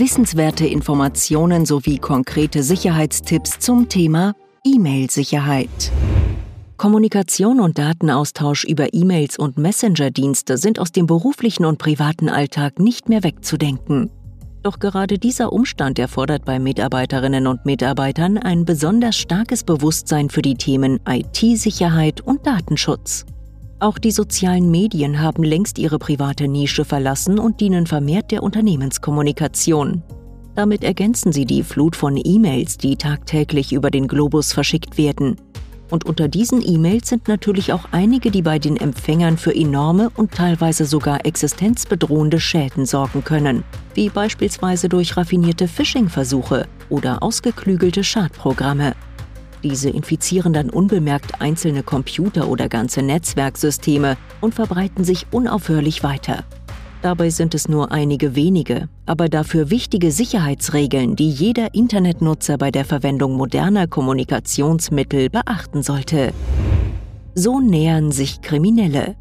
Wissenswerte Informationen sowie konkrete Sicherheitstipps zum Thema E-Mail-Sicherheit. Kommunikation und Datenaustausch über E-Mails und Messenger-Dienste sind aus dem beruflichen und privaten Alltag nicht mehr wegzudenken. Doch gerade dieser Umstand erfordert bei Mitarbeiterinnen und Mitarbeitern ein besonders starkes Bewusstsein für die Themen IT-Sicherheit und Datenschutz. Auch die sozialen Medien haben längst ihre private Nische verlassen und dienen vermehrt der Unternehmenskommunikation. Damit ergänzen sie die Flut von E-Mails, die tagtäglich über den Globus verschickt werden. Und unter diesen E-Mails sind natürlich auch einige, die bei den Empfängern für enorme und teilweise sogar existenzbedrohende Schäden sorgen können, wie beispielsweise durch raffinierte Phishing-Versuche oder ausgeklügelte Schadprogramme. Diese infizieren dann unbemerkt einzelne Computer oder ganze Netzwerksysteme und verbreiten sich unaufhörlich weiter. Dabei sind es nur einige wenige, aber dafür wichtige Sicherheitsregeln, die jeder Internetnutzer bei der Verwendung moderner Kommunikationsmittel beachten sollte. So nähern sich Kriminelle.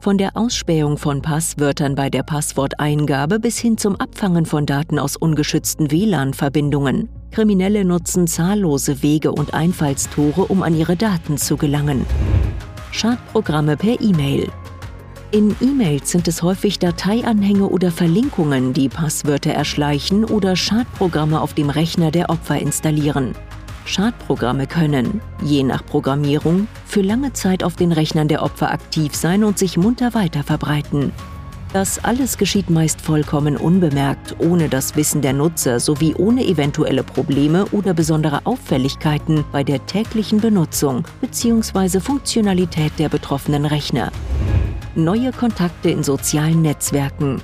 Von der Ausspähung von Passwörtern bei der Passworteingabe bis hin zum Abfangen von Daten aus ungeschützten WLAN-Verbindungen. Kriminelle nutzen zahllose Wege und Einfallstore, um an ihre Daten zu gelangen. Schadprogramme per E-Mail, in E-Mails sind es häufig Dateianhänge oder Verlinkungen, die Passwörter erschleichen oder Schadprogramme auf dem Rechner der Opfer installieren. Schadprogramme können, je nach Programmierung, für lange Zeit auf den Rechnern der Opfer aktiv sein und sich munter weiter verbreiten. Das alles geschieht meist vollkommen unbemerkt, ohne das Wissen der Nutzer sowie ohne eventuelle Probleme oder besondere Auffälligkeiten bei der täglichen Benutzung bzw. Funktionalität der betroffenen Rechner neue Kontakte in sozialen Netzwerken.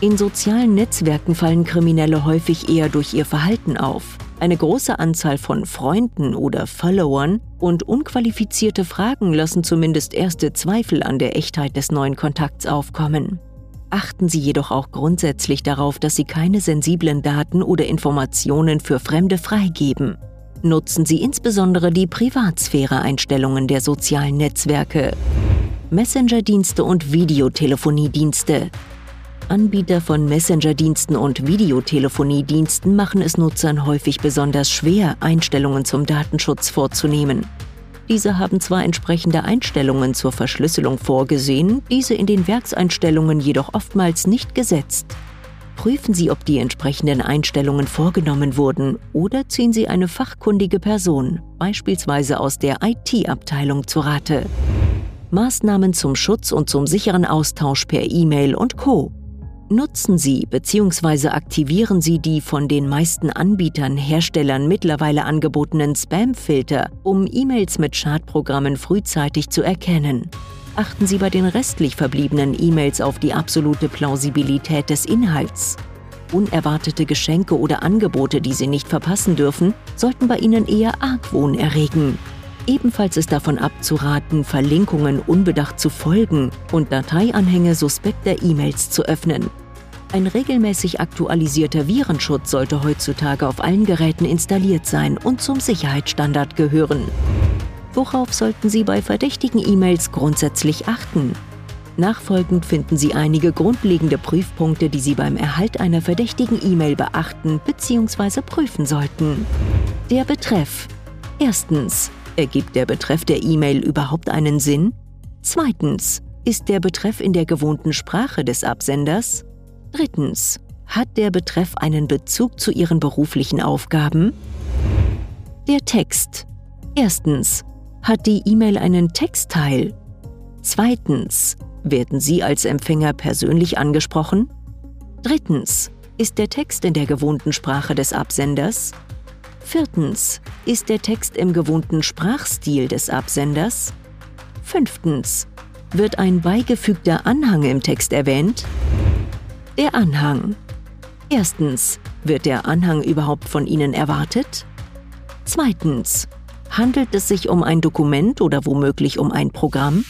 In sozialen Netzwerken fallen Kriminelle häufig eher durch ihr Verhalten auf. Eine große Anzahl von Freunden oder Followern und unqualifizierte Fragen lassen zumindest erste Zweifel an der Echtheit des neuen Kontakts aufkommen. Achten Sie jedoch auch grundsätzlich darauf, dass Sie keine sensiblen Daten oder Informationen für Fremde freigeben. Nutzen Sie insbesondere die Privatsphäre-Einstellungen der sozialen Netzwerke. Messenger-Dienste und Videotelefoniedienste. Anbieter von Messenger-Diensten und Videotelefoniediensten machen es Nutzern häufig besonders schwer, Einstellungen zum Datenschutz vorzunehmen. Diese haben zwar entsprechende Einstellungen zur Verschlüsselung vorgesehen, diese in den Werkseinstellungen jedoch oftmals nicht gesetzt. Prüfen Sie, ob die entsprechenden Einstellungen vorgenommen wurden oder ziehen Sie eine fachkundige Person, beispielsweise aus der IT-Abteilung, zu Rate. Maßnahmen zum Schutz und zum sicheren Austausch per E-Mail und Co. Nutzen Sie bzw. aktivieren Sie die von den meisten Anbietern, Herstellern mittlerweile angebotenen Spam-Filter, um E-Mails mit Schadprogrammen frühzeitig zu erkennen. Achten Sie bei den restlich verbliebenen E-Mails auf die absolute Plausibilität des Inhalts. Unerwartete Geschenke oder Angebote, die Sie nicht verpassen dürfen, sollten bei Ihnen eher Argwohn erregen. Ebenfalls ist davon abzuraten, Verlinkungen unbedacht zu folgen und Dateianhänge suspekter E-Mails zu öffnen. Ein regelmäßig aktualisierter Virenschutz sollte heutzutage auf allen Geräten installiert sein und zum Sicherheitsstandard gehören. Worauf sollten Sie bei verdächtigen E-Mails grundsätzlich achten? Nachfolgend finden Sie einige grundlegende Prüfpunkte, die Sie beim Erhalt einer verdächtigen E-Mail beachten bzw. prüfen sollten. Der Betreff. Erstens. Ergibt der Betreff der E-Mail überhaupt einen Sinn? Zweitens, ist der Betreff in der gewohnten Sprache des Absenders? Drittens, hat der Betreff einen Bezug zu Ihren beruflichen Aufgaben? Der Text. Erstens, hat die E-Mail einen Textteil? Zweitens, werden Sie als Empfänger persönlich angesprochen? Drittens, ist der Text in der gewohnten Sprache des Absenders? Viertens. Ist der Text im gewohnten Sprachstil des Absenders? Fünftens. Wird ein beigefügter Anhang im Text erwähnt? Der Anhang. Erstens. Wird der Anhang überhaupt von Ihnen erwartet? Zweitens. Handelt es sich um ein Dokument oder womöglich um ein Programm?